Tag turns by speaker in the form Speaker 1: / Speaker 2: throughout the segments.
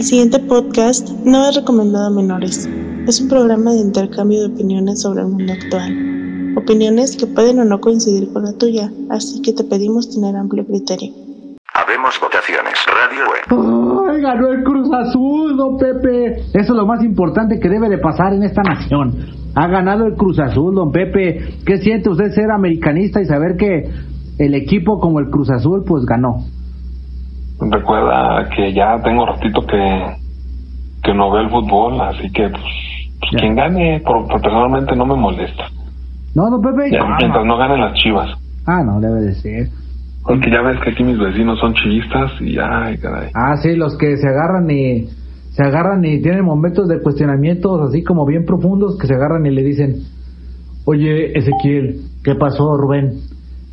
Speaker 1: El siguiente podcast no es recomendado a menores. Es un programa de intercambio de opiniones sobre el mundo actual. Opiniones que pueden o no coincidir con la tuya, así que te pedimos tener amplio criterio.
Speaker 2: Habemos votaciones. Radio Web.
Speaker 3: ¡Ay, ganó el Cruz Azul, don Pepe! Eso es lo más importante que debe de pasar en esta nación. Ha ganado el Cruz Azul, don Pepe. ¿Qué siente usted ser americanista y saber que el equipo como el Cruz Azul pues ganó?
Speaker 4: Recuerda que ya tengo ratito que, que no veo el fútbol, así que pues, pues quien gane, por, por- personalmente no me molesta.
Speaker 3: No, don Pepe.
Speaker 4: Ya,
Speaker 3: Ah,
Speaker 4: mientras no ganen las chivas.
Speaker 3: Ah, no, debe de ser.
Speaker 4: Porque ya ves que aquí mis vecinos son chivistas y ay, caray.
Speaker 3: Ah, sí, los que se agarran y se agarran y tienen momentos de cuestionamientos así como bien profundos que se agarran y le dicen, oye Ezequiel, ¿qué pasó Rubén?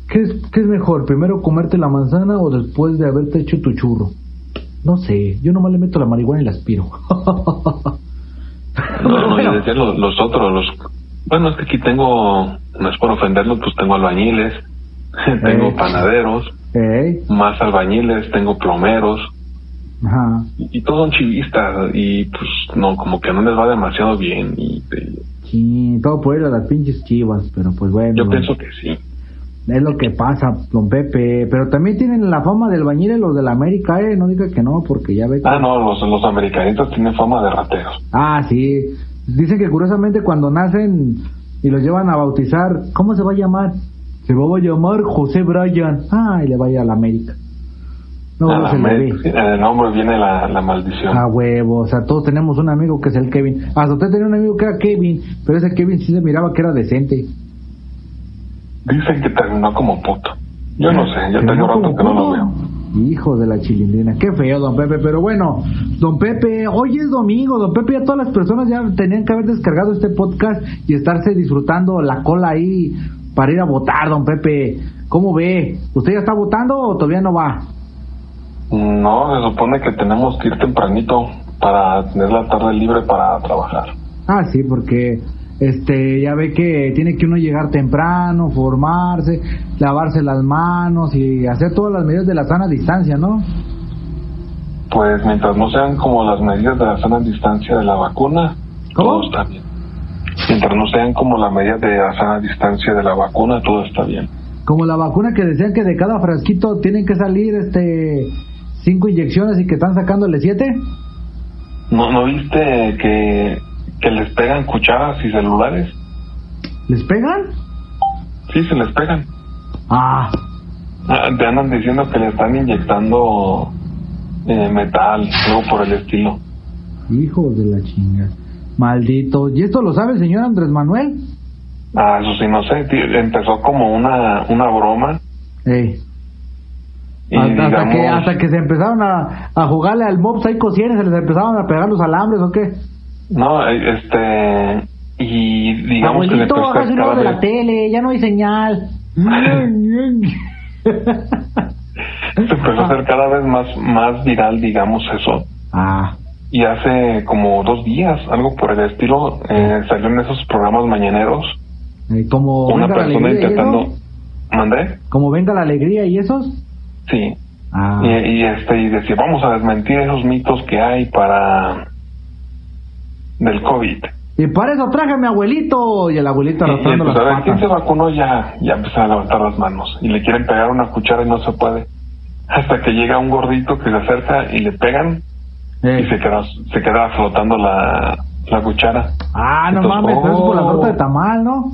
Speaker 3: ¿Qué es, ¿Qué es mejor, primero comerte la manzana o después de haberte hecho tu churro? No sé, yo nomás le meto la marihuana y la aspiro.
Speaker 4: No, no, y decían los, los otros, los... Bueno, es que aquí tengo, no es por ofenderlos, pues tengo albañiles, tengo
Speaker 3: Eh.
Speaker 4: panaderos, más albañiles, tengo plomeros,
Speaker 3: ajá.
Speaker 4: y, y todos son chivistas, y pues no, como que no les va demasiado bien, y eh,
Speaker 3: Sí, todo por ir a las pinches chivas, pero pues bueno.
Speaker 4: yo pienso que sí.
Speaker 3: Es lo que pasa, don Pepe. Pero también tienen la fama del bañil los de la América, ¿eh? No diga que no, porque ya ve que...
Speaker 4: Ah, no, los, los americanistas tienen fama de rateros.
Speaker 3: Ah, sí. Dicen que curiosamente cuando nacen y los llevan a bautizar, ¿cómo se va a llamar? Se va a llamar José Bryan. Ah, y le vaya a la América. No,
Speaker 4: A
Speaker 3: no
Speaker 4: la
Speaker 3: se le ve.
Speaker 4: en el nombre viene la, la maldición.
Speaker 3: A huevo, o sea, todos tenemos un amigo que es el Kevin. Hasta usted tenía un amigo que era Kevin, pero ese Kevin sí se miraba que era decente.
Speaker 4: Dicen que terminó como puto. Yo no sé,
Speaker 3: Pero
Speaker 4: tengo rato que no lo veo.
Speaker 3: Hijo de la chilindrina, qué feo, don Pepe. Pero bueno, don Pepe, hoy es domingo, don Pepe. Ya todas las personas ya tenían que haber descargado este podcast y estarse disfrutando la cola ahí para ir a votar, don Pepe. ¿Cómo ve? ¿Usted ya está votando o todavía no va?
Speaker 4: No, se supone que tenemos que ir tempranito para tener la tarde libre para trabajar.
Speaker 3: Ah, sí, porque este ya ve que tiene que uno llegar temprano, formarse, lavarse las manos y hacer todas las medidas de la sana distancia, ¿no?
Speaker 4: Pues mientras no sean como las medidas de la sana distancia de la vacuna,
Speaker 3: ¿Cómo?
Speaker 4: todo está bien. Mientras no sean como las medidas de la sana distancia de la vacuna, todo está bien.
Speaker 3: Como la vacuna que decían que de cada frasquito tienen que salir este cinco inyecciones y que están sacándole siete.
Speaker 4: ¿No, no viste que, que les pegan cucharas y celulares?
Speaker 3: ¿Les pegan?
Speaker 4: Sí, se les pegan.
Speaker 3: Ah,
Speaker 4: Ah, Te andan diciendo que le están inyectando eh, metal, algo por el estilo.
Speaker 3: hijos de la chinga. Maldito. ¿Y esto lo sabe el señor Andrés Manuel?
Speaker 4: Ah, eso sí, no sé, empezó como una, una broma y
Speaker 3: hasta, que, hasta que se empezaron a, a jugarle al Mob Psycho 100 se les empezaron a pegar los alambres o qué.
Speaker 4: No, este, y digamos que
Speaker 3: Abuelito, uno
Speaker 4: cada
Speaker 3: de la tele, ya no hay señal.
Speaker 4: se empezó a hacer cada vez más, más viral, digamos eso.
Speaker 3: ah,
Speaker 4: Y hace como dos días, algo por el estilo, eh, salió en esos programas mañaneros
Speaker 3: eh, como
Speaker 4: una persona intentando... ¿Mandé?
Speaker 3: Como venga la alegría y esos.
Speaker 4: Sí.
Speaker 3: Ah.
Speaker 4: Y, y este y decía, vamos a desmentir esos mitos que hay para... del COVID.
Speaker 3: Y para eso traje a mi abuelito. Y el abuelito
Speaker 4: Y, y
Speaker 3: arrastrando
Speaker 4: entonces, a
Speaker 3: las
Speaker 4: ver, ¿quién se vacunó? Ya, ya empiezan a levantar las manos. Y le quieren pegar una cuchara y no se puede. Hasta que llega un gordito que se acerca y le pegan
Speaker 3: Eh.
Speaker 4: y se queda, se queda flotando la, la cuchara.
Speaker 3: Ah, no
Speaker 4: Entonces,
Speaker 3: mames, pero eso es por la
Speaker 4: oh.
Speaker 3: torta de tamal, ¿no?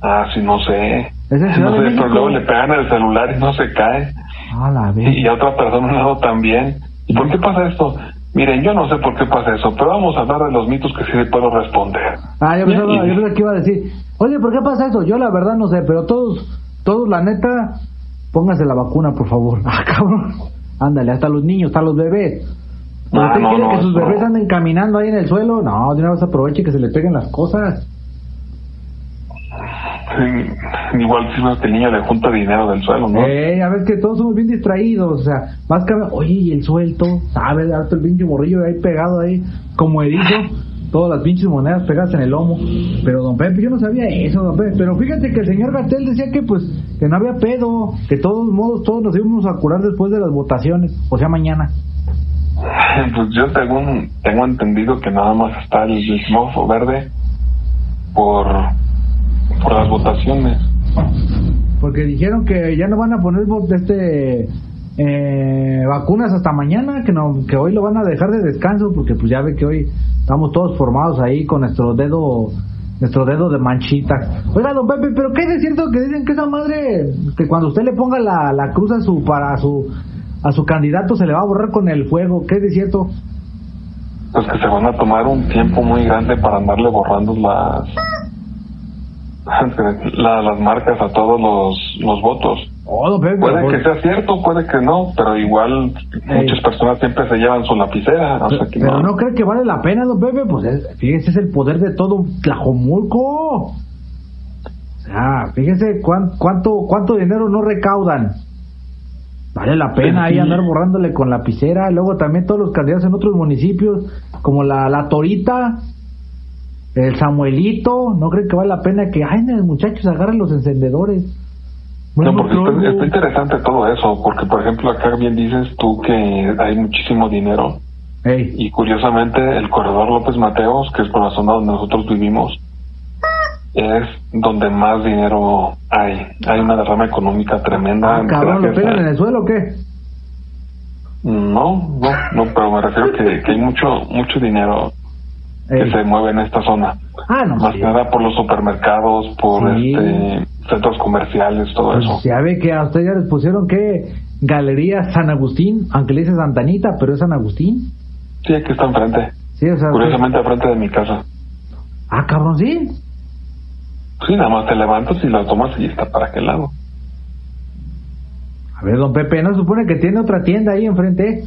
Speaker 4: Ah, sí, no sé.
Speaker 3: Es Ciudad
Speaker 4: no sé, pero luego le pegan el celular y no se cae.
Speaker 3: Ah, la
Speaker 4: Y, y a otra persona al lado también. ¿Y por qué pasa esto? Miren, yo no sé por qué pasa eso, pero vamos a hablar de los mitos que sí le puedo responder.
Speaker 3: Ah, yo pensaba,
Speaker 4: Y-
Speaker 3: yo pensaba que iba a decir, oye, ¿por qué pasa eso? Yo la verdad no sé, pero todos, todos la neta, póngase la vacuna, por favor. Ah, cabrón. Ándale, hasta los niños, hasta los bebés. ¿Pero
Speaker 4: Ah,
Speaker 3: ¿Usted
Speaker 4: no,
Speaker 3: quiere
Speaker 4: no,
Speaker 3: que sus
Speaker 4: no.
Speaker 3: bebés anden caminando ahí en el suelo? No, de una vez aproveche que se le peguen las cosas.
Speaker 4: Sí, igual si el niño le junta dinero del suelo, ¿no?
Speaker 3: Eh, a ver que todos somos bien distraídos, o sea, más que oye, y el suelto, ¿sabes? Harto el pinche morrillo ahí pegado ahí, como erizo, todas las pinches monedas pegadas en el lomo. Pero don Pepe, yo no sabía eso, don Pepe. Pero fíjate que el señor Gatel decía que pues, que no había pedo, que de todos modos todos nos íbamos a curar después de las votaciones, o sea, mañana.
Speaker 4: Pues yo según tengo entendido que nada más está el, el verde por, por las votaciones.
Speaker 3: Porque dijeron que ya no van a poner este eh, vacunas hasta mañana, que no que hoy lo van a dejar de descanso, porque pues ya ve que hoy estamos todos formados ahí con nuestro dedo nuestro dedo de manchita. Oiga, don Pepe, pero ¿qué es cierto que dicen que esa madre, que cuando usted le ponga la, la cruz a su para su a su candidato se le va a borrar con el fuego? ¿Qué es de cierto?
Speaker 4: Pues que se van a tomar un tiempo muy grande para andarle borrando las la- las marcas a todos los, los votos.
Speaker 3: Oh,
Speaker 4: Puede
Speaker 3: pero-
Speaker 4: que sea cierto, puede que no, pero igual muchas personas siempre se llevan su lapicera, o sea que
Speaker 3: Pero
Speaker 4: no.
Speaker 3: no cree que vale la pena, don Pepe, pues es- fíjese, es el poder de todo Tlajomulco. O sea, fíjese cuán- cuánto, cuánto dinero no recaudan. Vale la pena ahí
Speaker 4: Sí.
Speaker 3: andar borrándole con lapicera. Luego también todos los candidatos en otros municipios, como la, la Torita, el Samuelito. ¿No cree que vale la pena que, ay, muchachos, agarren los encendedores?
Speaker 4: No, porque está, interesante todo eso, porque por ejemplo acá bien dices tú que hay muchísimo dinero y curiosamente el corredor López Mateos, que es por la zona donde nosotros vivimos, es donde más dinero hay. Hay una derrama económica tremenda.
Speaker 3: ah, cabrón, ¿lo pegan en el suelo o qué?
Speaker 4: No, no, no, pero me refiero que, que hay mucho mucho dinero que
Speaker 3: Ey.
Speaker 4: se mueve en esta zona.
Speaker 3: Ah, no,
Speaker 4: Más
Speaker 3: sí.
Speaker 4: que nada por los supermercados, por
Speaker 3: Sí.
Speaker 4: este centros comerciales, todo
Speaker 3: Pues
Speaker 4: eso.
Speaker 3: ya ve que a usted ya les pusieron que Galería San Agustín, aunque le dice Santanita, pero es San Agustín.
Speaker 4: Sí, aquí está enfrente.
Speaker 3: Sí, o sea,
Speaker 4: Curiosamente enfrente de mi casa.
Speaker 3: ah, cabrón, sí.
Speaker 4: Sí, nada más te levantas y la tomas y está para aquel lado.
Speaker 3: A ver, don Pepe, ¿no supone que tiene otra tienda ahí enfrente?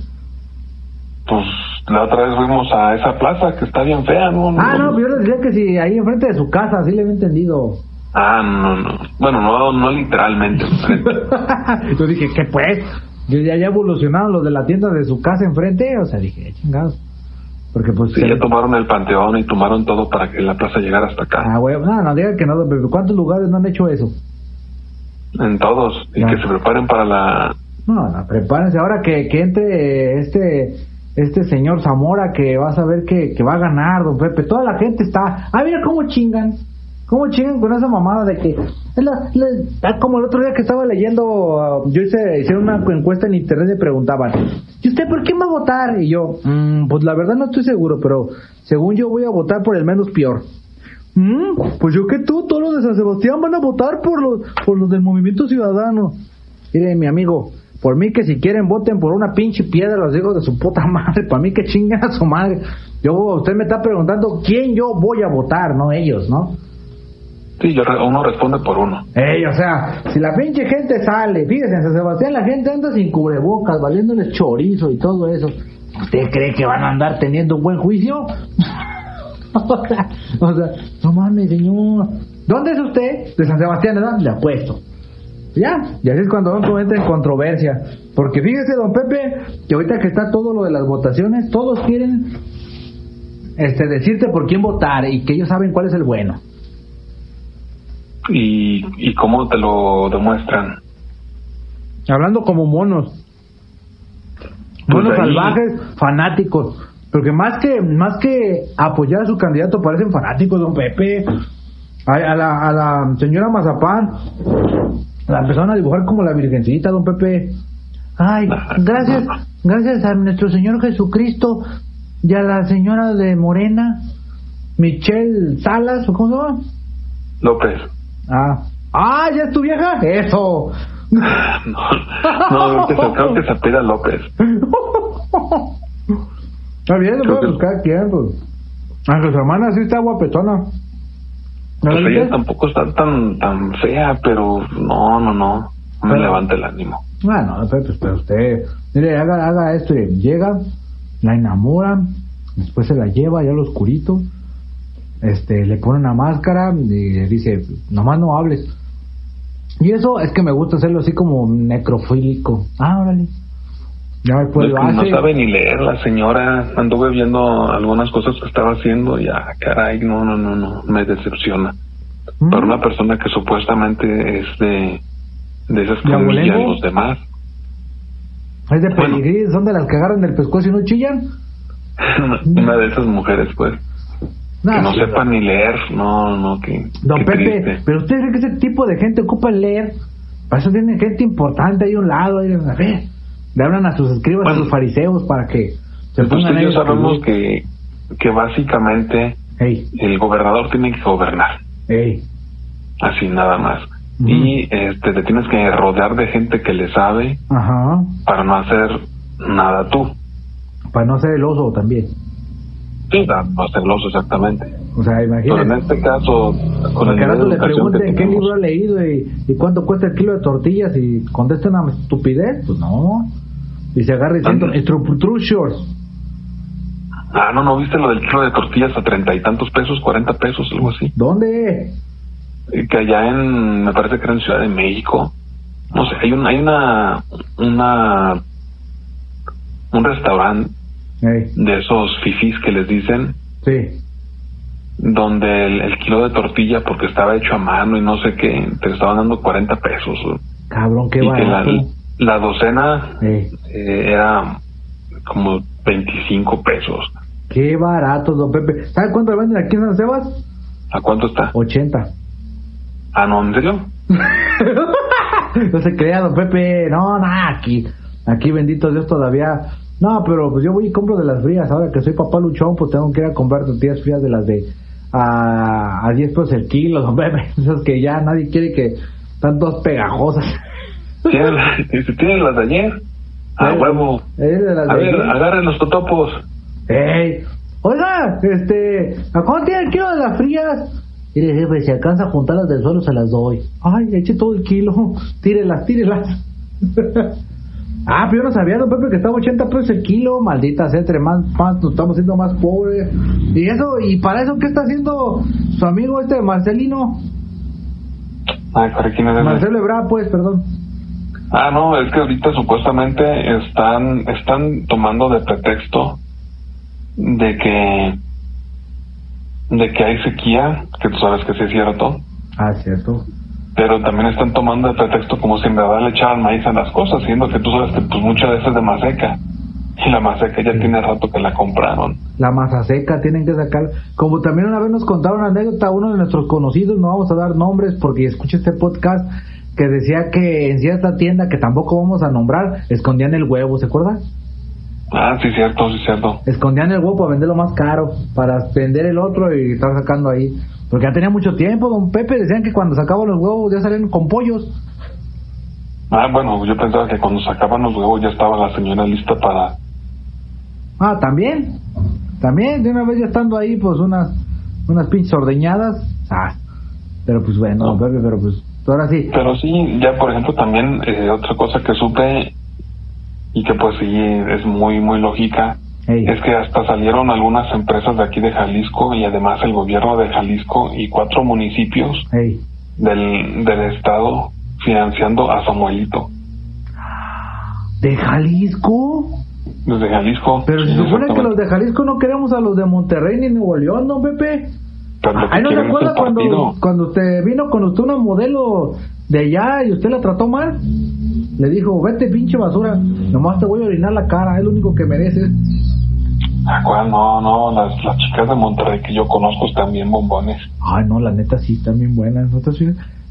Speaker 4: Pues la otra vez fuimos a esa plaza que está bien fea, ¿no?
Speaker 3: Ah, no, yo les decía que si ahí enfrente de su casa, así le había entendido.
Speaker 4: Ah, no, no. Bueno, no, no literalmente
Speaker 3: yo dije, ¿qué pues? Yo ya, ya evolucionaron los de la tienda de su casa enfrente, o sea, dije, "Eh, chingados. Porque pues...
Speaker 4: Sí, ya tomaron el panteón y tomaron todo para que la plaza llegara hasta acá.
Speaker 3: Ah, güey, no, no, diga que no, Pepe. ¿Cuántos lugares no han hecho eso?
Speaker 4: En todos. Y
Speaker 3: Ya.
Speaker 4: que se preparen para la...
Speaker 3: No, no, prepárense ahora que, que entre este este señor Zamora que vas a ver que, va a ganar, don Pepe. Toda la gente está. Ah, mira cómo chingan. Cómo chingan con esa mamada de que. la- la- ah, como el otro día que estaba leyendo, ah, yo hice, hicieron una encuesta en internet y preguntaban: ¿Y usted por quién va a votar? Y yo, "Mm, pues la verdad no estoy seguro, pero según yo voy a votar por el menos peor. "Mm, pues yo que tú, todos los de San Sebastián van a votar por los, por los del Movimiento Ciudadano. Mire, mi amigo, por mí que si quieren voten por una pinche piedra, los hijos de su puta madre, para mí que chingan a su madre. Yo, usted me está preguntando quién yo voy a votar, no ellos, ¿no?
Speaker 4: Sí, yo uno responde por uno.
Speaker 3: Ey, o sea, si la pinche gente sale, fíjese, en San Sebastián la gente anda sin cubrebocas, valiéndoles chorizo y todo eso. ¿Usted cree que van a andar teniendo un buen juicio? o sea, no mames, señor. ¿Dónde es usted? De San Sebastián, ¿verdad? Le apuesto. Ya, y así es cuando uno entra en controversia. Porque fíjese, don Pepe, que ahorita que está todo lo de las votaciones, todos quieren este decirte por quién votar y que ellos saben cuál es el bueno.
Speaker 4: ¿Y, y cómo te lo demuestran?
Speaker 3: Hablando como monos. Monos
Speaker 4: Pues ahí-
Speaker 3: salvajes, fanáticos. Porque más que más que apoyar a su candidato parecen fanáticos, don Pepe. A, a la, a la señora Mazapán la empezaron a dibujar como la virgencita, don Pepe. Ay, gracias, gracias a nuestro Señor Jesucristo y a la señora de Morena, Michelle Salas, ¿o cómo se llama?
Speaker 4: López.
Speaker 3: Ah, ah, ya es tu vieja. Eso.
Speaker 4: No, no, creo que se, apela López.
Speaker 3: Está bien, lo
Speaker 4: Creo
Speaker 3: puede
Speaker 4: que-
Speaker 3: buscar quién, pues. Aunque su hermana sí está guapetona. ¿No
Speaker 4: Pues
Speaker 3: la
Speaker 4: ella tampoco está tan tan fea, pero no, no, no. Me
Speaker 3: Pero-
Speaker 4: levanta el ánimo.
Speaker 3: Bueno, pues, pero usted, mire, haga, haga esto, y llega, la enamora, después se la lleva allá al oscurito, este, le pone una máscara y le dice, nomás no hables. Y eso es que me gusta hacerlo así como necrofílico. Ah, órale. Ya lo
Speaker 4: no
Speaker 3: hace.
Speaker 4: sabe ni leer la señora. Anduve viendo algunas cosas que estaba haciendo y ah, caray, no, no, no, no, me decepciona.
Speaker 3: Mm.
Speaker 4: Para una persona que supuestamente es de, de esas que
Speaker 3: ¿De
Speaker 4: humilla a
Speaker 3: abolengo?
Speaker 4: los demás.
Speaker 3: Es de peligrí, son de las que agarran del pescuezo y no chillan.
Speaker 4: Una de esas mujeres, pues.
Speaker 3: No,
Speaker 4: que no
Speaker 3: sí,
Speaker 4: sepan ni leer, no, no, que.
Speaker 3: Don Pepe,
Speaker 4: triste.
Speaker 3: pero usted cree que ese tipo de gente ocupa leer. Para eso tienen gente importante ahí a un lado. Ahí, a ver, le hablan a sus escribas, a
Speaker 4: Bueno.
Speaker 3: sus fariseos para que se pongan ellos a
Speaker 4: sabemos que, que básicamente el gobernador tiene que gobernar, así nada más. Y este, te tienes que rodear de gente que le sabe para no hacer nada tú.
Speaker 3: Para no ser el oso también.
Speaker 4: Sí, no no celoso exactamente.
Speaker 3: O sea,
Speaker 4: Pero en
Speaker 3: imagínate.
Speaker 4: este caso, con el nivel de
Speaker 3: le pregunten qué libro ha leído y, y cuánto cuesta el kilo de tortillas y contesta una estupidez, pues no. Y se agarra diciendo,
Speaker 4: Ande.
Speaker 3: "True- true shorts.
Speaker 4: Ah, no, ¿no viste lo del kilo de tortillas a treinta y tantos pesos, cuarenta pesos, algo así?
Speaker 3: ¿Dónde?
Speaker 4: Que allá en, me parece que era en Ciudad de México. No sé, hay, un, hay una, una, un restaurante
Speaker 3: Ey,
Speaker 4: de esos fifís que les dicen,
Speaker 3: sí.
Speaker 4: Donde el, el kilo de tortilla, porque estaba hecho a mano y no sé qué, te estaban dando 40 pesos.
Speaker 3: Cabrón, qué
Speaker 4: y que la,
Speaker 3: barato.
Speaker 4: la docena eh, era como 25 pesos.
Speaker 3: qué barato, don Pepe. ¿Sabe cuánto venden aquí en San Sebas?
Speaker 4: ¿A cuánto está?
Speaker 3: 80.
Speaker 4: Ah, no, ¿en serio?
Speaker 3: no se crea, don Pepe. No, nada, aquí. Aquí, bendito Dios, todavía. No, pero pues yo voy y compro de las frías. Ahora que soy papá luchón, pues tengo que ir a comprar tortillas frías de las de a, a 10 pesos el kilo. Esas que ya nadie quiere que están todas pegajosas.
Speaker 4: ¿Tienen, si tienen las de ayer? A
Speaker 3: Eh,
Speaker 4: huevo.
Speaker 3: Es de las
Speaker 4: A ver, agarren los totopos.
Speaker 3: ¡Ey! Oiga, este, ¿a cuánto tiene el kilo de las frías? Mire, jefe, si alcanza a juntarlas del suelo, se las doy. Ay, eche todo el kilo. Tírelas, tírelas. ah, pero yo no sabía, don Pepe, que estaba 80 pesos el kilo. Maldita sea, entre más, más nos estamos siendo más pobres. Y eso, y para eso, ¿qué está haciendo su amigo este Marcelino?
Speaker 4: Ay, ¿para quién es?
Speaker 3: Marcelo Ebrard, pues, perdón.
Speaker 4: Ah, no, es que ahorita supuestamente están, están tomando de pretexto de que de que hay sequía, que tú sabes que sí es cierto,
Speaker 3: Ah, cierto.
Speaker 4: Pero también están tomando de pretexto como si en verdad le echaran maíz a las cosas, siendo que tú sabes que pues muchas veces es de maseca y la maseca ya tiene rato que la compraron.
Speaker 3: La masa seca tienen que sacar. Como también una vez nos contaron una anécdota, uno de nuestros conocidos, no vamos a dar nombres porque escuché este podcast, que decía que en cierta tienda que tampoco vamos a nombrar, escondían el huevo, ¿se acuerda?
Speaker 4: Ah, sí cierto, sí cierto.
Speaker 3: Escondían el huevo para venderlo más caro, para vender el otro y estar sacando ahí. Porque ya tenía mucho tiempo, don Pepe, decían que cuando sacaban los huevos ya salían con pollos.
Speaker 4: Ah, bueno, yo pensaba que cuando sacaban los huevos ya estaba la señora lista para...
Speaker 3: Ah, también. También, de una vez ya estando ahí, pues unas unas pinches ordeñadas. Ah, pero pues bueno, don Pepe, pero pues ahora sí.
Speaker 4: Pero sí, ya por ejemplo también eh, otra cosa que supe y que pues sí es muy, muy lógica, Es que hasta salieron algunas empresas de aquí de Jalisco y además el gobierno de Jalisco y cuatro municipios del, del estado financiando a Samuelito.
Speaker 3: ¿De Jalisco?
Speaker 4: Desde Jalisco.
Speaker 3: Pero se supone que los de Jalisco no queremos a los de Monterrey ni Nuevo León, ¿no, Pepe? Ay, ¿no se acuerda cuando, cuando usted vino con usted una modelo de allá y usted la trató mal? Le dijo, vete pinche basura, nomás te voy a orinar la cara, es lo único que mereces.
Speaker 4: Ah, ¿cuál? No, no, las, las chicas de Monterrey que yo conozco están bien bombones.
Speaker 3: Ay, no, la neta sí, están bien buenas. ¿no te?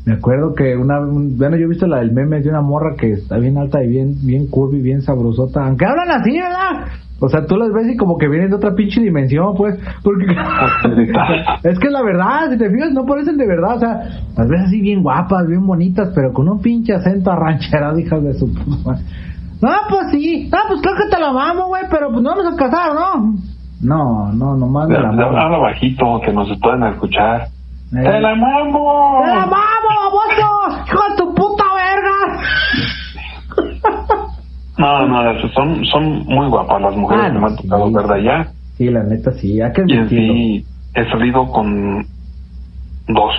Speaker 3: Me acuerdo que una, un- bueno, yo he visto la del meme de una morra que está bien alta y bien, bien curvy, bien sabrosota. Aunque hablan así, ¿verdad? O sea, tú las ves y como que vienen de otra pinche dimensión, pues. Porque es que la verdad, si te fijas, no parecen de verdad. O sea, las ves así bien guapas, bien bonitas, pero con un pinche acento arrancherado, hijas de su puta. No, pues sí. No, pues creo que te la mamo, güey, pero pues no vamos a casar, ¿no? No, no, nomás de la.
Speaker 4: Habla bajito, que nos pueden escuchar.
Speaker 3: Eh.
Speaker 4: ¡Te la mamo!
Speaker 3: ¡Te la mamo, baboso! ¡Hijo de tu puta verga!
Speaker 4: No, no, son, son muy guapas las mujeres
Speaker 3: Ah,
Speaker 4: que
Speaker 3: no,
Speaker 4: me han tocado
Speaker 3: sí.
Speaker 4: ver de allá.
Speaker 3: Sí, la neta sí, hay que
Speaker 4: Y en sí he salido con dos.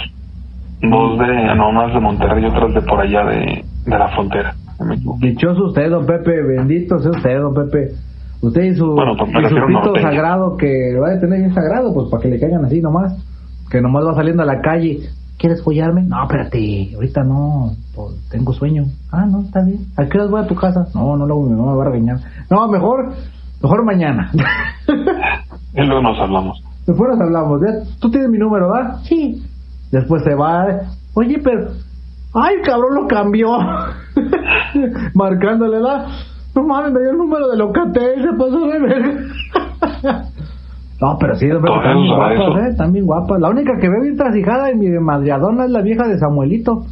Speaker 4: Dos de, no, unas de Monterrey y otras de por allá de, de la frontera. De México.
Speaker 3: Dichoso usted, don Pepe, bendito sea usted, don Pepe. Usted y su,
Speaker 4: Bueno, pues me
Speaker 3: y su pito sagrado que lo va a tener bien sagrado, pues para que le caigan así nomás. Que nomás va saliendo a la calle. ¿quieres follarme? No, espérate, ahorita no, pues, tengo sueño. Ah, no, está bien. ¿A qué hora voy a tu casa? No, no, luego mi mamá me va a regañar. No, mejor, mejor mañana.
Speaker 4: y luego nos hablamos.
Speaker 3: Después nos hablamos. ¿ya? ¿Tú tienes mi número, ¿verdad? Sí. Después se va. Oye, pero... ¡Ay, cabrón, lo cambió! Marcándole la... No mames, me dio el número de Locatel, se pasó de ver. No, pero sí, están bien guapas, ¿eh? Están bien guapas. La única que ve bien trasijada en mi madriadona es la vieja de Samuelito.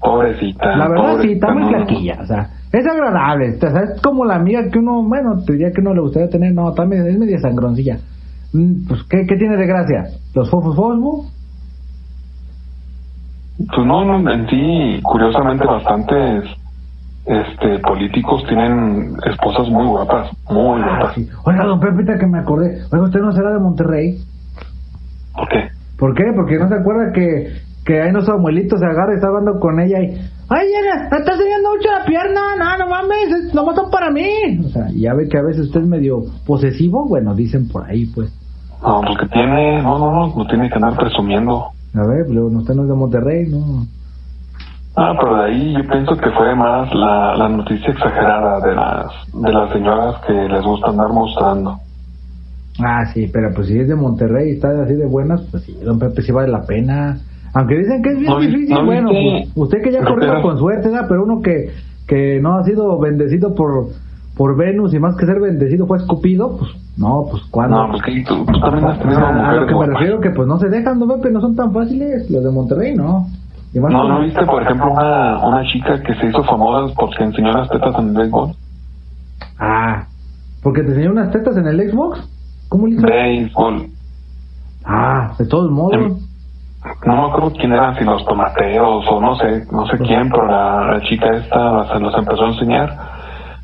Speaker 4: Pobrecita.
Speaker 3: La verdad sí, está muy flaquilla, o sea, es agradable, o sea, es como la amiga que uno, bueno, te diría que no le gustaría tener, no, también es media sangroncilla. Mm, pues, ¿qué, ¿qué tiene de gracia? ¿Los fofos fosfo?
Speaker 4: Pues no, no, en sí, curiosamente bastantes este políticos tienen esposas muy guapas, muy ah, guapas.
Speaker 3: Oiga, don Pepita, que me acordé. Oiga, ¿usted no será de Monterrey?
Speaker 4: ¿Por qué?
Speaker 3: ¿Por qué? Porque no se acuerda que, que ahí nuestro abuelito se agarra y está hablando con ella y... ¡Ay! ¡Me está enseñando mucho la pierna! ¡No, no mames! ¡No son para mí! O sea, ya ve que a veces usted es medio posesivo. Bueno, dicen por ahí, pues.
Speaker 4: No, porque tiene... No, no, no, no tiene que andar presumiendo.
Speaker 3: A ver, pero usted no es de Monterrey, ¿no?
Speaker 4: Ah, pero de ahí yo pienso que fue más la, la noticia exagerada de las, de las señoras que les gusta andar mostrando.
Speaker 3: Ah, sí, pero pues si es de Monterrey y está así de buenas, pues sí, don Pepe sí vale la pena. Aunque dicen que es bien difícil, bueno, pues, usted que ya corrió con suerte, ¿no? pero uno que, que no ha sido bendecido por, por Venus y más que ser bendecido fue escupido, pues no, pues cuando.
Speaker 4: No, pues que tú, también has tenido
Speaker 3: a, a lo que me refiero que pues no se dejan, don Pepe, no son tan fáciles los de Monterrey, ¿no?
Speaker 4: No, ¿no viste, por ejemplo, una, una chica que se hizo famosa porque enseñó las tetas en el Xbox?
Speaker 3: Ah, ¿porque te enseñó unas tetas en el Xbox? ¿Cómo le hizo?
Speaker 4: Béisbol.
Speaker 3: Ah, de todos modos. Em,
Speaker 4: no me acuerdo quién eran, si los tomateros o no sé, no sé quién, pero la, chica esta se los empezó a enseñar.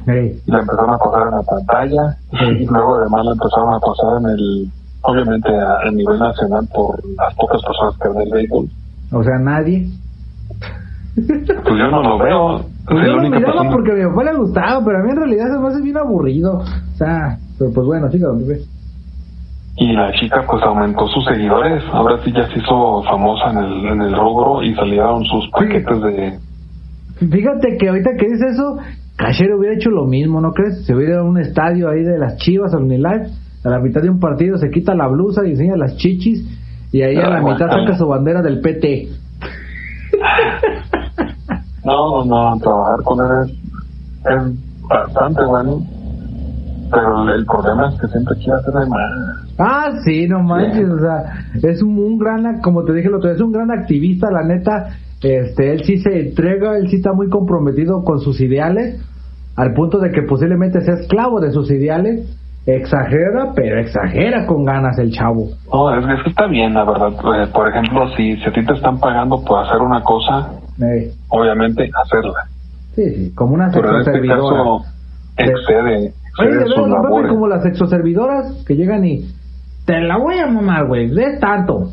Speaker 4: Y la empezaron a pasar en la pantalla. Y luego además la empezaron a pasar en el, obviamente a, nivel nacional por las pocas personas que ven el béisbol.
Speaker 3: O sea, nadie.
Speaker 4: Pues yo no lo veo.
Speaker 3: Pues yo lo miraba porque a mi papá le gustaba, pero a mí en realidad se me hace bien aburrido. O sea, pero pues bueno, siga donde ves.
Speaker 4: Y la chica pues aumentó sus seguidores. Ahora sí ya se hizo famosa en el, en el rubro y salieron sus paquetes de...
Speaker 3: Fíjate que ahorita que dice eso, Cachero hubiera hecho lo mismo, ¿no crees? Se hubiera ido a un estadio ahí de las chivas, al Unilife, a la mitad de un partido se quita la blusa y enseña las chichis y ahí a la mitad saca su bandera del PT.
Speaker 4: No, no, trabajar con él es, bastante bueno. Pero el problema es que siempre quiere hacer de más.
Speaker 3: Ah, sí, no manches, o sea, es un, gran, como te dije el otro día, es un gran activista, la neta, este, él sí se entrega, él sí está muy comprometido con sus ideales, al punto de que posiblemente sea esclavo de sus ideales, exagera, pero exagera con ganas el chavo.
Speaker 4: No, es, que está bien, la verdad. Eh, por ejemplo, si, si a ti te están pagando por hacer una cosa, obviamente hacerla.
Speaker 3: Sí, sí, como una sexoservidora.
Speaker 4: En este excede,
Speaker 3: excede como las sexoservidoras que llegan y te la voy a mamar, güey, de tanto.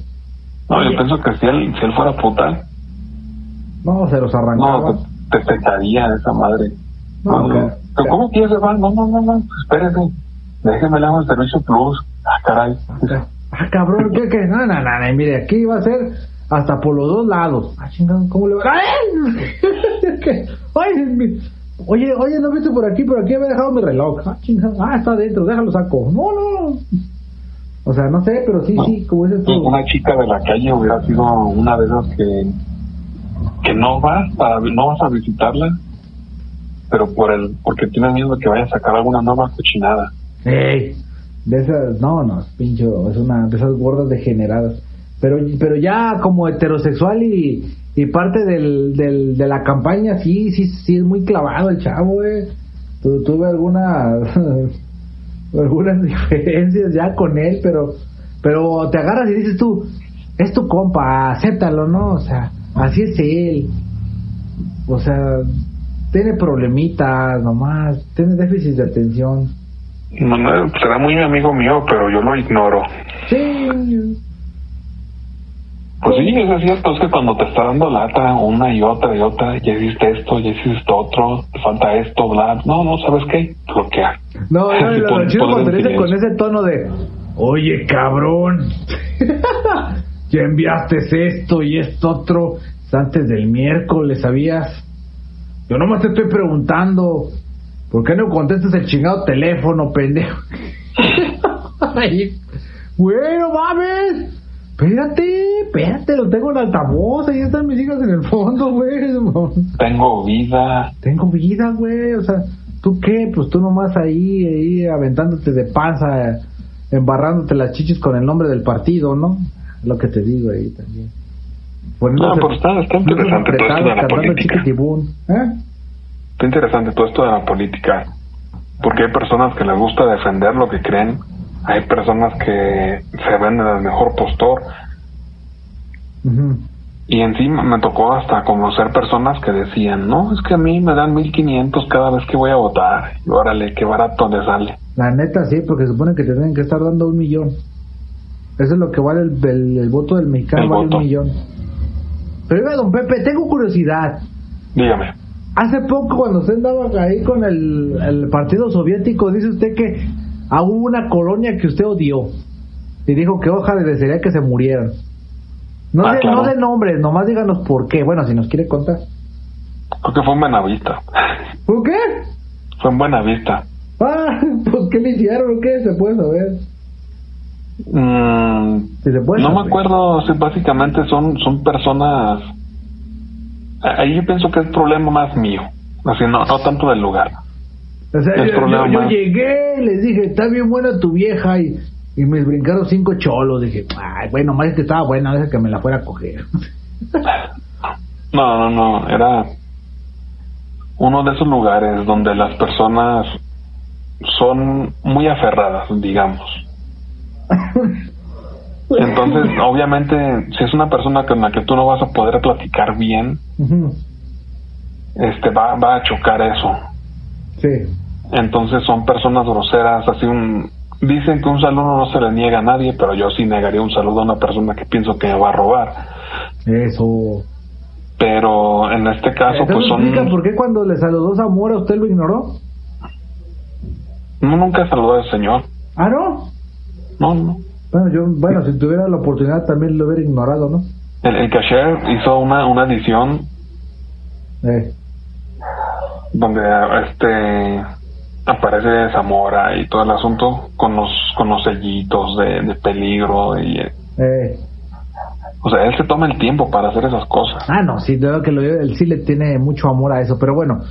Speaker 4: No, yo pienso que si él, si él fuera puta.
Speaker 3: No, se los arrancaba.
Speaker 4: No, te, te esa madre. No, no, ¿Cómo quieres, No, no, no, no, espérese déjeme le hago el servicio plus. Ah, caray.
Speaker 3: Ah, cabrón, ¿qué, qué? No, no, no, mire, aquí va a ser hasta por los dos lados. Ah, chingado, ¿cómo le va? ¡Ay! oye, oye, ¿no viste por aquí? Por aquí había dejado mi reloj. Ah, chingado, ah, está adentro, déjalo saco. No, no. O sea, no sé, pero sí, sí, como es esto.
Speaker 4: Una chica de la calle hubiera sido una de esas que, que no vas, para, no vas a visitarla, pero por el, porque tienes miedo que vaya a sacar alguna nueva cochinada.
Speaker 3: ¡Ey! De esas, no, no, pincho, es una de esas gordas degeneradas. Pero, pero ya como heterosexual y, y parte del, del, de la campaña, sí, sí, sí es muy clavado el chavo, eh. tuve algunas, algunas diferencias ya con él, pero, pero te agarras y dices tú, es tu compa, acéptalo, ¿no? O sea, así es él. O sea, tiene problemitas nomás, tiene déficit de atención.
Speaker 4: No, será muy amigo mío, pero yo lo ignoro.
Speaker 3: Sí.
Speaker 4: Pues sí, es cierto, es que cuando te está dando lata una y otra y otra, ya hiciste esto, ya hiciste otro, te falta esto, bla, no, no, ¿sabes qué? Bloquea.
Speaker 3: No, no, lo chido cuando dice con ese tono de, oye, cabrón. ya enviaste esto y esto otro antes del miércoles, ¿sabías? Yo nomás te estoy preguntando, ¿por qué no contestas el chingado teléfono, pendejo? bueno, mames. Espérate, espérate, lo tengo en altavoz, ahí están mis hijas en el fondo, güey.
Speaker 4: Tengo vida.
Speaker 3: Tengo vida, güey, o sea, ¿tú qué? Pues tú nomás ahí, ahí aventándote de panza, embarrándote las chichis con el nombre del partido, ¿no? Lo que te digo ahí también.
Speaker 4: no, pues está, está interesante todo esto de la política.
Speaker 3: ¿Eh?
Speaker 4: Está interesante todo esto de la política, porque hay personas que les gusta defender lo que creen hay personas que se venden al mejor postor. Y encima me tocó hasta conocer personas que decían, no, es que a mí me dan 1500 cada vez que voy a votar. Y órale, qué barato le sale.
Speaker 3: La neta sí, porque se supone que te tienen que estar dando un millón. Eso es lo que vale el, voto del mexicano, vale un millón. Pero don Pepe, tengo curiosidad.
Speaker 4: Dígame.
Speaker 3: Hace poco cuando usted andaba ahí con el, el partido soviético, dice usted que a una colonia que usted odió y dijo que ojalá desearía que se murieran. No, ah, de, no de nombres, nomás díganos por qué. Bueno, si nos quiere contar.
Speaker 4: Porque fue en Buenavista.
Speaker 3: ¿Por qué?
Speaker 4: Fue en Buenavista.
Speaker 3: Ah, pues ¿qué le hicieron qué? Se puede saber.
Speaker 4: Mm, se puede no me acuerdo, si básicamente son, son personas... Ahí yo pienso que es problema más mío, así no, no tanto del lugar.
Speaker 3: O sea, yo, llegué, les dije, está bien buena tu vieja y, y me brincaron cinco cholos. Dije, ay, bueno, más que estaba buena, deja que me la fuera a coger.
Speaker 4: no, no, no, era uno de esos lugares donde las personas son muy aferradas, digamos. Entonces, obviamente, si es una persona con la que tú no vas a poder platicar bien, este va, va a chocar eso.
Speaker 3: Sí.
Speaker 4: Entonces son personas groseras, así un... Dicen que un saludo no se le niega a nadie, pero yo sí negaría un saludo a una persona que pienso que me va a robar.
Speaker 3: Eso.
Speaker 4: Pero en este caso, pues son...
Speaker 3: ¿Por qué cuando le saludó Zamora usted lo ignoró?
Speaker 4: No, nunca saludó al señor.
Speaker 3: ¿Ah, no?
Speaker 4: No, no.
Speaker 3: Bueno, yo, bueno, si tuviera la oportunidad también lo hubiera ignorado, ¿no?
Speaker 4: El, el cashier hizo una, una edición
Speaker 3: eh.
Speaker 4: donde este aparece Zamora y todo el asunto con los con los sellitos de, peligro y
Speaker 3: eh.
Speaker 4: o sea él se toma el tiempo para hacer esas cosas
Speaker 3: ah no sí creo que lo, él sí le tiene mucho amor a eso pero bueno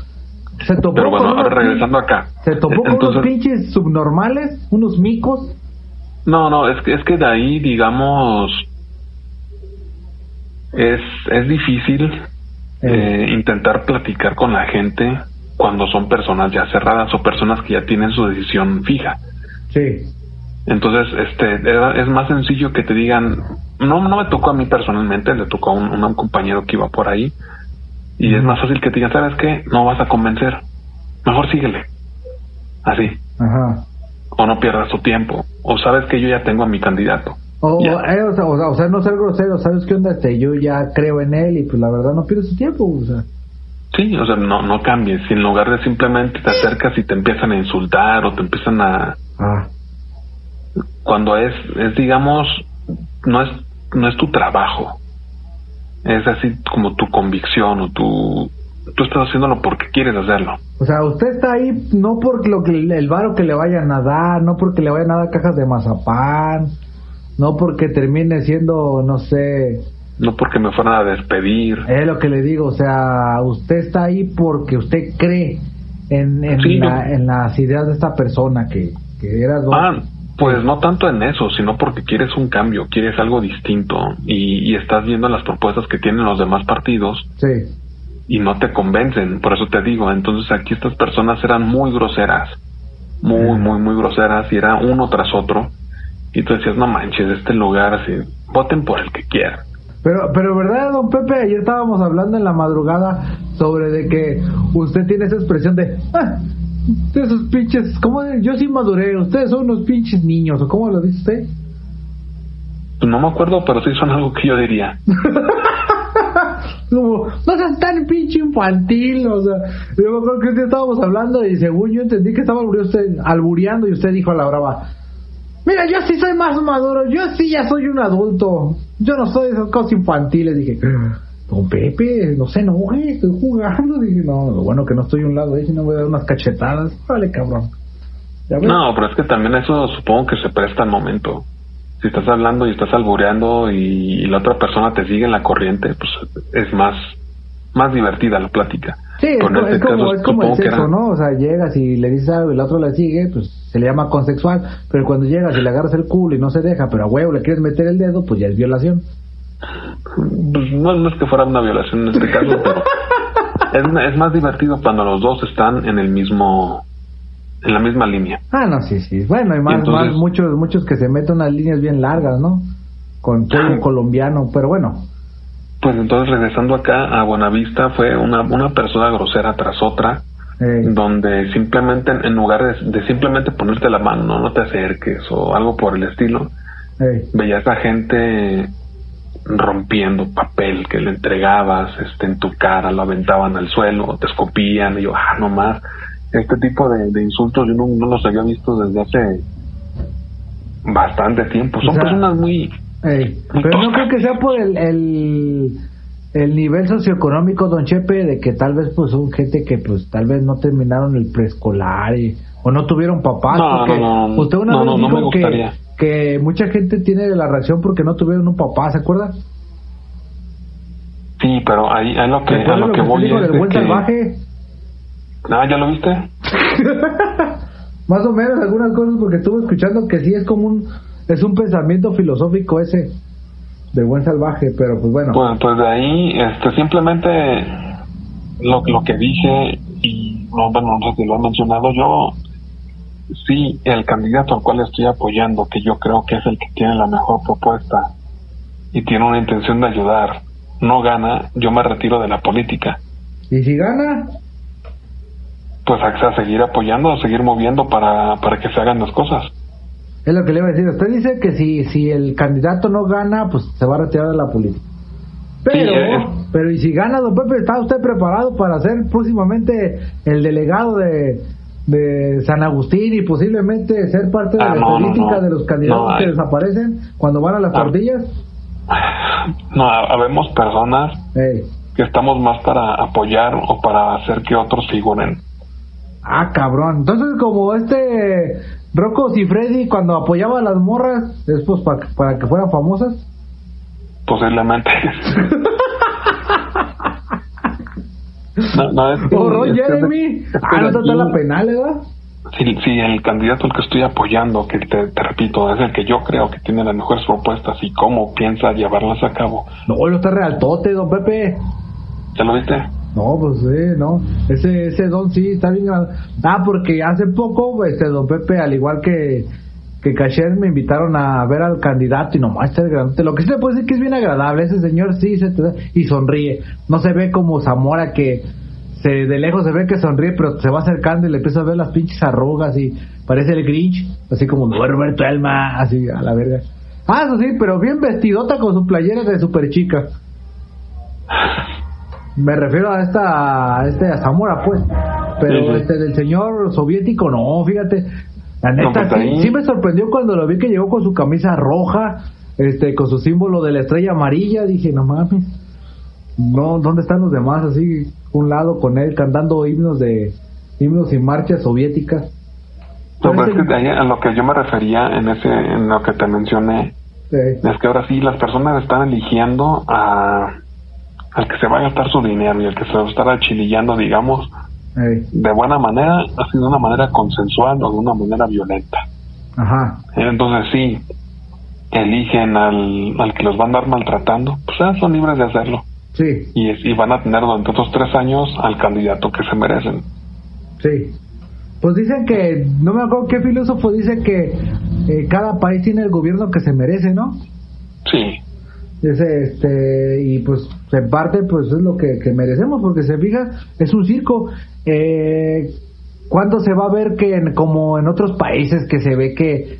Speaker 3: se topó
Speaker 4: pero bueno ahora regresando acá
Speaker 3: se topó con unos pinches subnormales unos micos
Speaker 4: no no es que es que de ahí digamos es es difícil eh. eh intentar platicar con la gente cuando son personas ya cerradas o personas que ya tienen su decisión fija.
Speaker 3: Sí.
Speaker 4: Entonces, este, es más sencillo que te digan, no, no me tocó a mí personalmente, le tocó a un, compañero que iba por ahí, y es más fácil que te digan, ¿sabes qué? No vas a convencer, mejor síguele. Así.
Speaker 3: Ajá.
Speaker 4: O no pierdas tu tiempo, o sabes que yo ya tengo a mi candidato.
Speaker 3: O, eh, o, sea, o, sea, no ser grosero, ¿sabes qué onda? Este, yo ya creo en él y pues la verdad no pierdes tu tiempo, o sea.
Speaker 4: Sí, o sea, no, no cambies. Si en lugar de simplemente te acercas y te empiezan a insultar o te empiezan a...
Speaker 3: Ah.
Speaker 4: Cuando es, es, digamos, no es, no es tu trabajo. Es así como tu convicción o tu... Tú estás haciéndolo porque quieres hacerlo.
Speaker 3: O sea, usted está ahí no por lo que el varo que le vayan a dar, no porque le vayan a dar cajas de mazapán, no porque termine siendo, no sé,
Speaker 4: no porque me fueran a despedir.
Speaker 3: Es lo que le digo, o sea, usted está ahí porque usted cree en, en, las ideas de esta persona que, que era...
Speaker 4: Ah, pues no tanto en eso, sino porque quieres un cambio, quieres algo distinto y, y estás viendo las propuestas que tienen los demás partidos.
Speaker 3: Sí.
Speaker 4: Y no te convencen, por eso te digo, entonces aquí estas personas eran muy groseras, muy, muy, muy groseras y era uno tras otro. Y tú decías, no manches, este lugar, así, voten por el que quieran.
Speaker 3: Pero, pero verdad, don Pepe, ayer estábamos hablando en la madrugada sobre de que usted tiene esa expresión de, ah, esos pinches, ¿cómo? Yo sí maduré, ustedes son unos pinches niños, ¿o cómo lo dice usted?
Speaker 4: Pues no me acuerdo, pero sí son algo que yo diría.
Speaker 3: Como, no seas tan pinche infantil, o sea, yo me acuerdo que usted estábamos hablando y según yo entendí que estaba usted albureando y usted dijo a la brava, Mira, yo sí soy más maduro, yo sí ya soy un adulto. Yo no soy de esas cosas infantiles. Dije, don Pepe, no sé, no, estoy jugando. Dije, no, lo bueno que no estoy a un lado si no voy a dar unas cachetadas. Vale, cabrón.
Speaker 4: No, pero es que también eso supongo que se presta al momento. Si estás hablando y estás albureando y, la otra persona te sigue en la corriente, pues es más, más divertida la plática.
Speaker 3: Sí, es, como, este es como, el sexo, ¿no? O sea, llegas y le dices algo y el otro le sigue, pues se le llama consexual. Pero cuando llegas y le agarras el culo y no se deja, pero a huevo le quieres meter el dedo, pues ya es violación.
Speaker 4: Pues no, no es que fuera una violación en este caso, pero es, es más divertido cuando los dos están en el mismo en la misma línea.
Speaker 3: Ah, no, sí, sí. Bueno, hay más, más muchos, muchos que se meten unas líneas bien largas, ¿no? Con todo colombiano, pero bueno.
Speaker 4: Pues entonces regresando acá a Buenavista fue una, una persona grosera tras otra, donde simplemente en lugar de, simplemente ponerte la mano, no, te acerques o algo por el estilo, veías a gente rompiendo papel que le entregabas este, en tu cara, lo aventaban al suelo, te escopían y yo, ah, no más este tipo de, insultos yo no, los había visto desde hace bastante tiempo. Son personas muy...
Speaker 3: pero no creo que sea por el, el, nivel socioeconómico, don Chepe, de que tal vez pues son gente que pues tal vez no terminaron el preescolar o no tuvieron papás.
Speaker 4: No, no, no,
Speaker 3: usted una vez dijo que, que mucha gente tiene la reacción porque no tuvieron un papá, ¿se acuerda?
Speaker 4: Sí, pero ahí, es lo que, a lo, que, voy es
Speaker 3: del salvaje?
Speaker 4: Ah, ¿ya lo viste?
Speaker 3: Más o menos algunas cosas porque estuve escuchando que sí es como un es un pensamiento filosófico ese de buen salvaje, pero pues bueno.
Speaker 4: Pues, pues de ahí este simplemente lo, lo que dije y no, bueno, no sé si lo he mencionado yo sí el candidato al cual estoy apoyando que yo creo que es el que tiene la mejor propuesta y tiene una intención de ayudar no gana yo me retiro de la política
Speaker 3: y si gana
Speaker 4: pues a, seguir apoyando, a seguir moviendo para, para que se hagan las cosas.
Speaker 3: Es lo que le iba a decir. Usted dice que si, si el candidato no gana, pues se va a retirar de la política. Pero, pero ¿y si gana, don Pepe? ¿Está usted preparado para ser próximamente el delegado de, de San Agustín y posiblemente ser parte de ah, la política de los candidatos que desaparecen cuando van a las ah. tortillas?
Speaker 4: No, habemos personas que estamos más para apoyar o para hacer que otros figuren.
Speaker 3: Ah, cabrón. Entonces, como este Rocco y Freddy cuando apoyaba a las morras, es pues para que fueran famosas.
Speaker 4: Posiblemente. no, no, es que,
Speaker 3: oh, Jeremy. ah, no está la penal, ¿verdad?
Speaker 4: Si, si el candidato al que estoy apoyando, que te, te, repito, es el que yo creo que tiene las mejores propuestas y cómo piensa llevarlas a cabo.
Speaker 3: No, lo está realtote, don Pepe.
Speaker 4: ¿Ya lo viste?
Speaker 3: No, pues sí, no. Ese, ese don sí está bien. Ah, porque hace poco, este don Pepe, al igual que que Cacher me invitaron a ver al candidato y nomás está grande. Lo que sí le puedo decir que es bien agradable. Ese señor sí se y sonríe. No se ve como Zamora que de lejos se ve que sonríe, pero se va acercando y le empieza a ver las pinches arrugas y parece el Grinch, así como Roberto Elma, así a la verga. Ah, eso sí, pero bien vestidota con su playera de super chica. Me refiero a esta, a este a Zamora, pues. Pero este del señor soviético, no, fíjate. La neta, pues sí, me sorprendió cuando lo vi que llegó con su camisa roja, este, con su símbolo de la estrella amarilla. Dije, no mames. No, ¿dónde están los demás? Así, un lado con él, cantando himnos de himnos y marchas soviéticas.
Speaker 4: No, pues es que a lo que yo me refería en ese, en lo que te mencioné, es que ahora sí las personas están eligiendo a al que se va a gastar su dinero y el que se va a estar achilillando, digamos, de buena manera, así de una manera consensual o de una manera violenta.
Speaker 3: Ajá.
Speaker 4: Entonces sí, eligen al, al que los van a andar maltratando, pues ah, son libres de hacerlo.
Speaker 3: Sí.
Speaker 4: Y, y van a tener durante estos tres años al candidato que se merecen.
Speaker 3: Sí. Pues dicen que, no me acuerdo qué filósofo dice que eh, cada país tiene el gobierno que se merece, ¿no?
Speaker 4: Sí.
Speaker 3: Ese, este, y pues en parte pues es lo que, merecemos porque se fija es un circo eh, ¿cuándo se va a ver que como en otros países que se ve que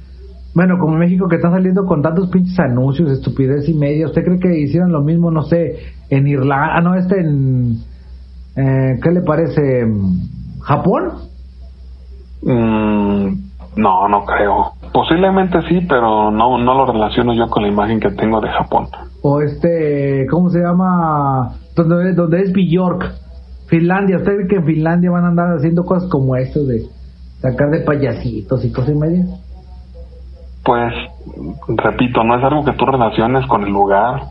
Speaker 3: bueno como en México que está saliendo con tantos pinches anuncios estupidez y media ¿usted cree que hicieron lo mismo no sé en Irlanda ah no este en eh, ¿qué le parece? ¿Japón?
Speaker 4: Mm, no no creo Posiblemente sí, pero no, no lo relaciono yo con la imagen que tengo de Japón.
Speaker 3: O este, ¿cómo se llama? Donde, donde es Bjork, Finlandia. ¿Usted que en Finlandia van a andar haciendo cosas como esto de sacar de payasitos y cosas y media?
Speaker 4: Pues, repito, no es algo que tú relaciones con el lugar,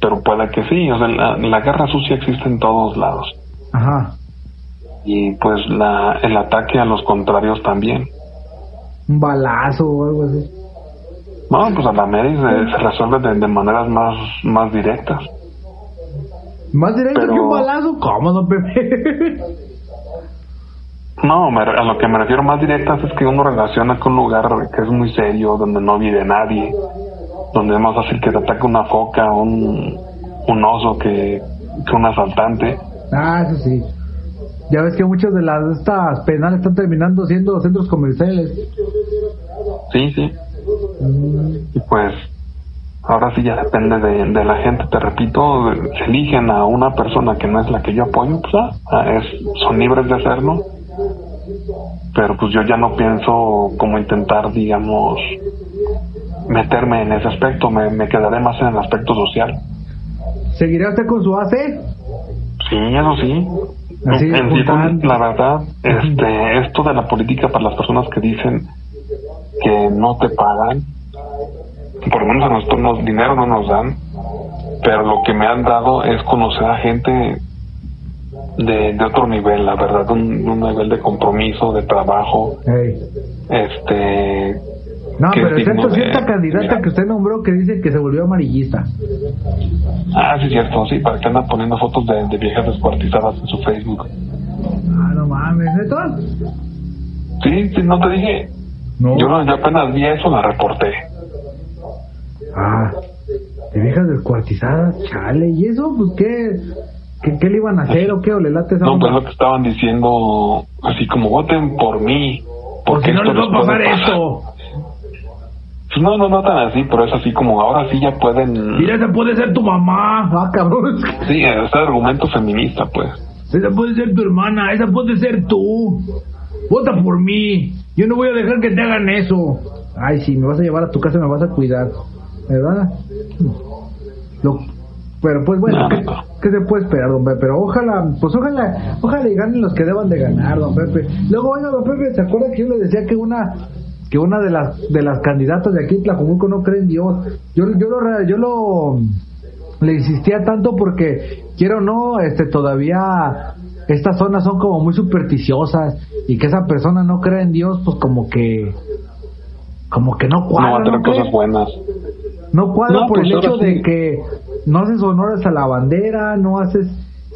Speaker 4: pero puede que sí. O sea, la, la guerra sucia existe en todos lados.
Speaker 3: Ajá.
Speaker 4: Y pues la, el ataque a los contrarios también.
Speaker 3: Un balazo o algo así.
Speaker 4: No, pues a la Mary se, se resuelve de, de maneras más, más directas.
Speaker 3: Más directo
Speaker 4: Pero-
Speaker 3: que un balazo. ¿Cómo, don Pepe?
Speaker 4: No, me- a lo que me refiero más directas es que uno relaciona con un lugar que es muy serio, donde no vive nadie, donde es más fácil que te ataque una foca, un, un oso que, que un asaltante.
Speaker 3: ah, eso sí. Ya ves que muchas de las estas penales están terminando siendo centros comerciales.
Speaker 4: Sí, sí. Y pues ahora sí ya depende de, de la gente, te repito, si eligen a una persona que no es la que yo apoyo, pues ah, ah, es, son libres de hacerlo. Pero pues yo ya no pienso como intentar, digamos, meterme en ese aspecto, me, me quedaré más en el aspecto social.
Speaker 3: ¿Seguirá usted con su AC?
Speaker 4: Sí, eso sí.
Speaker 3: Así,
Speaker 4: en sí, pues, la verdad, este, esto de la política para las personas que dicen que no te pagan, por lo menos a nosotros nos, dinero no nos dan, pero lo que me han dado es conocer a gente de, de otro nivel, la verdad, un, un nivel de compromiso, de trabajo, este,
Speaker 3: No, pero
Speaker 4: es
Speaker 3: excepto
Speaker 4: de-
Speaker 3: cierta candidata
Speaker 4: mira.
Speaker 3: que usted nombró que dice que se volvió amarillista.
Speaker 4: ah, sí, cierto, sí, para que andan poniendo fotos de, de viejas descuartizadas en su Facebook.
Speaker 3: Ah, no mames, ¿neta?
Speaker 4: Sí, sí, no te dije,
Speaker 3: No.
Speaker 4: yo, yo apenas vi eso, la reporté.
Speaker 3: Ah, de viejas descuartizadas, chale. ¿Y eso? Pues qué, qué, qué le iban a hacer o qué? ¿O le late esa
Speaker 4: No, pues
Speaker 3: onda?
Speaker 4: lo que estaban diciendo, así como voten por mí. Porque
Speaker 3: si no les va a
Speaker 4: puede
Speaker 3: pasar esto.
Speaker 4: Pues no, no, no tan así, pero es así como ahora sí ya pueden.
Speaker 3: Mira, esa puede ser tu mamá. Ah, cabrón.
Speaker 4: Sí, ese argumento feminista, pues.
Speaker 3: Esa puede ser tu hermana, esa puede ser tú. Vota por mí. Yo no voy a dejar que te hagan eso. Ay, sí, me vas a llevar a tu casa me vas a cuidar. ¿Verdad? Lo- pero pues bueno,
Speaker 4: No,
Speaker 3: ¿qué, se puede esperar, don Pepe? Pero ojalá, pues ojalá, ojalá y ganen los que deban de ganar, don Pepe. Luego, oiga, don Pepe, ¿se acuerda que yo le decía que una que una de las de las candidatas de aquí, Tlajumulco, no cree en Dios? Yo, yo lo, yo lo le insistía tanto porque quiero o no este todavía estas zonas son como muy supersticiosas y que esa persona no cree en Dios pues como que como que no
Speaker 4: No va
Speaker 3: cuadra
Speaker 4: a
Speaker 3: ¿no
Speaker 4: tener
Speaker 3: cree?
Speaker 4: cosas buenas.
Speaker 3: No cuadra
Speaker 4: No,
Speaker 3: por
Speaker 4: pues
Speaker 3: el hecho
Speaker 4: sí.
Speaker 3: de que no haces honores a la bandera no haces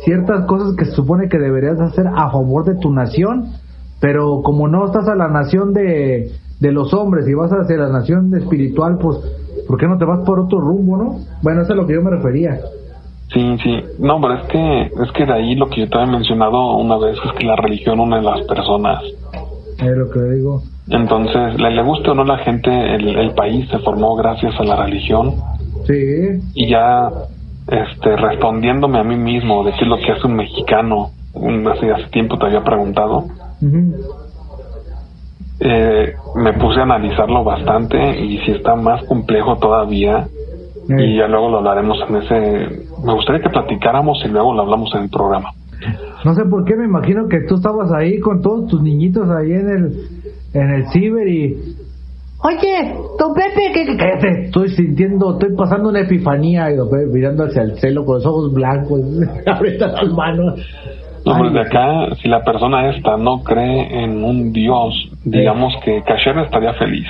Speaker 3: ciertas cosas que se supone que deberías hacer a favor de tu nación pero como no estás a la nación de de los hombres y vas hacia la nación espiritual pues ¿por qué no te vas por otro rumbo no? bueno eso es a lo que yo me refería
Speaker 4: Sí, sí. No, pero es que, es que de ahí lo que yo te había mencionado una vez es que la religión une a las personas.
Speaker 3: es lo que digo
Speaker 4: Entonces, le, le guste o no a la gente, el, el país se formó gracias a la religión.
Speaker 3: sí.
Speaker 4: Y ya este respondiéndome a mí mismo de qué es lo que hace un mexicano hace, hace tiempo te había preguntado eh, me puse a analizarlo bastante y si está más complejo todavía y ya luego lo hablaremos en ese me gustaría que platicáramos y luego lo hablamos en el programa.
Speaker 3: No sé por qué, me imagino que tú estabas ahí con todos tus niñitos ahí en el, en el ciber y... Oye, don Pepe, ¿qué, qué, cállate, Estoy sintiendo, estoy pasando una epifanía y don Pepe mirando hacia el cielo con los ojos blancos, abriendo las manos.
Speaker 4: no, de acá si la persona esta no cree en un dios digamos que Kasher estaría feliz.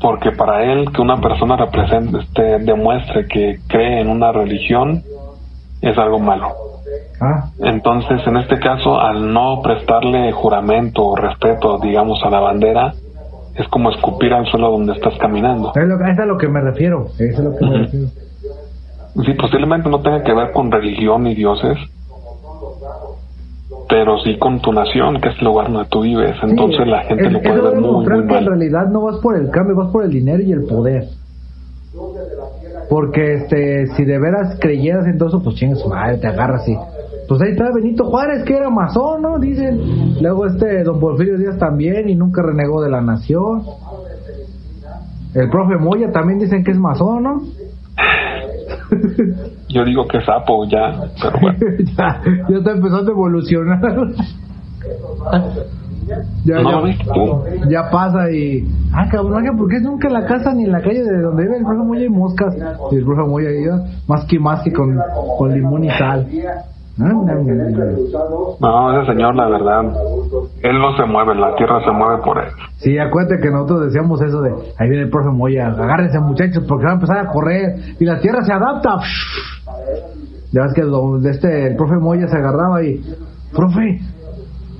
Speaker 4: Porque para él que una persona represente este, demuestre que cree en una religión es algo malo Entonces, en este caso, al no prestarle juramento o respeto, digamos, a la bandera, es como escupir al suelo donde estás caminando.
Speaker 3: es, lo, es a lo que me refiero, es lo que me refiero.
Speaker 4: Sí, posiblemente no tenga que ver con religión ni dioses, pero sí con tu nación, que es el lugar donde tú vives. Entonces
Speaker 3: Sí,
Speaker 4: la gente
Speaker 3: es-
Speaker 4: lo puede ver muy, muy
Speaker 3: que en
Speaker 4: mal.
Speaker 3: realidad no vas por el cambio, vas por el dinero y el poder. Porque este, si de veras creyeras en todo eso, pues chingas madre, te agarras y. Pues ahí está Benito Juárez, que era masón, ¿no? Dicen. Luego este Don Porfirio Díaz también y nunca renegó de la nación. El profe Moya también dicen que es masón, ¿no?
Speaker 4: Yo digo que sapo ya, pero bueno.
Speaker 3: ya, ya está empezando a evolucionar. ya,
Speaker 4: No,
Speaker 3: ya, ya pasa y. Ah, cabrón, ¿por qué nunca en la casa ni en la calle de donde vive el profe Moya hay moscas? Y el profe Moya iba más que más que con, con limón y sal.
Speaker 4: No, ese señor, la verdad, él no se mueve, la tierra se mueve por él.
Speaker 3: Sí, acuérdate que nosotros decíamos eso de, ahí viene el profe Moya, agárrense muchachos porque va a empezar a correr y la tierra se adapta. Ya ves que lo- este, el profe Moya se agarraba y, profe,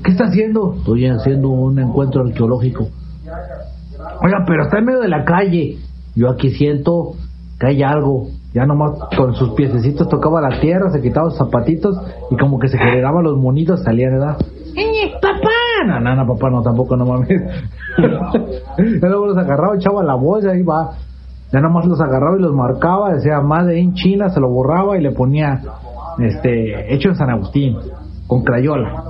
Speaker 3: ¿qué está haciendo? Estoy haciendo un encuentro arqueológico. Oiga, pero está en medio de la calle. Yo aquí siento que hay algo. Ya nomás con sus piececitos tocaba la tierra, se quitaba los zapatitos y como que se generaban los monitos, salían, ¿verdad? ¡Eh, papá! No, no, no, papá, no, tampoco, no mames. ya luego los agarraba, echaba la voz y ahí va. Ya nomás los agarraba y los marcaba, decía más de en China, se lo borraba y le ponía, este, hecho en San Agustín, con crayola.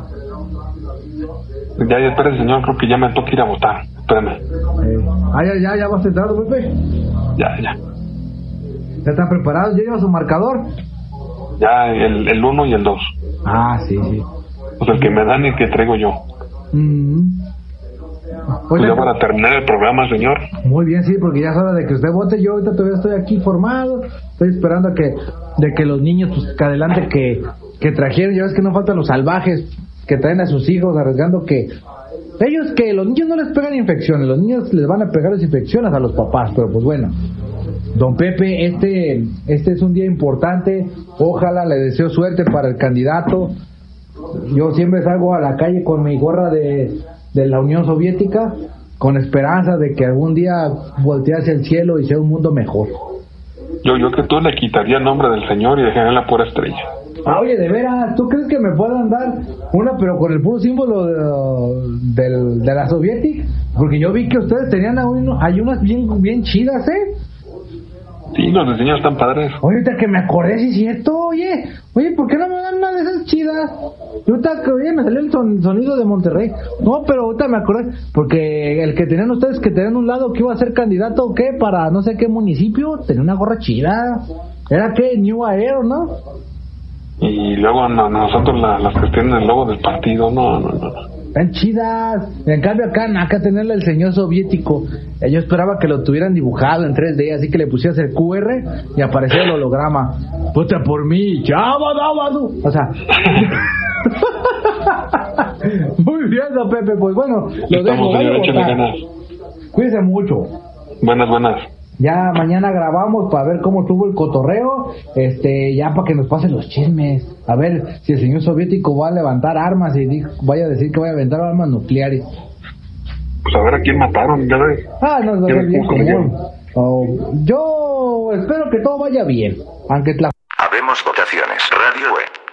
Speaker 4: Ya, ya, espere, señor, creo que ya me toca ir a votar. Espérame.
Speaker 3: Eh, ah, ya, ya, ya vas entrando, Pepe.
Speaker 4: Ya, ya.
Speaker 3: ¿Ya están preparados? ¿Ya lleva su marcador?
Speaker 4: Ya, el, el uno y el dos.
Speaker 3: Ah, sí, sí.
Speaker 4: Pues el que me dan y el que traigo yo.
Speaker 3: Mm.
Speaker 4: Pues ya para terminar el programa, señor.
Speaker 3: Muy bien, sí, porque ya es hora de que usted vote. Yo ahorita todavía estoy aquí formado. Estoy esperando a que, de que los niños, pues, que adelante, que, que trajeron. Ya ves que no faltan los salvajes que traen a sus hijos arriesgando que. Ellos que los niños no les pegan infecciones, los niños les van a pegar las infecciones a los papás, pero pues bueno. Don Pepe, este, este es un día importante. Ojalá le deseo suerte para el candidato. Yo siempre salgo a la calle con mi gorra de, de la Unión Soviética, con esperanza de que algún día voltee hacia el cielo y sea un mundo mejor.
Speaker 4: Yo, yo que tú le quitaría el nombre del señor y dejaría la pura estrella.
Speaker 3: Ah, oye, de veras, ¿tú crees que me puedan dar una, pero con el puro símbolo de, del- de la Soviética? Porque yo vi que ustedes tenían hay unas bien, bien chidas, ¿eh?
Speaker 4: Sí, los diseños están padres.
Speaker 3: Oye, ahorita que me acordé, sí es cierto, oye, oye, ¿por qué no me dan una de esas chidas? Yo ahorita que, oye, me salió el son- sonido de Monterrey. No, pero ahorita me acordé, porque el que tenían ustedes que tenían un lado que iba a ser candidato, ¿qué? Para no sé qué municipio, tenía una gorra chida. ¿Era qué? New Aero, ¿no?
Speaker 4: Y luego no, nosotros la- las que tienen el logo del partido, no, no, no.
Speaker 3: Están chidas. En cambio acá, acá tenerle el señor soviético. Eh, Yo esperaba que lo tuvieran dibujado en 3D, así que le pusieras el QR y aparecía el holograma. Vota por mí, chava, dábado. O sea. Muy bien, don Pepe. Pues bueno, lo dejo.
Speaker 4: Estamos, ganas.
Speaker 3: Cuídense mucho.
Speaker 4: Buenas, buenas.
Speaker 3: Ya mañana grabamos para ver cómo tuvo el cotorreo, este, ya para que nos pasen los chismes, a ver si el señor soviético va a levantar armas y vaya a decir que vaya a aventar armas nucleares.
Speaker 4: Pues a ver a quién mataron, ya ves.
Speaker 3: Ah, no, bien común. Oh, yo espero que todo vaya bien, aunque la
Speaker 2: Habemos votaciones. Radio Web.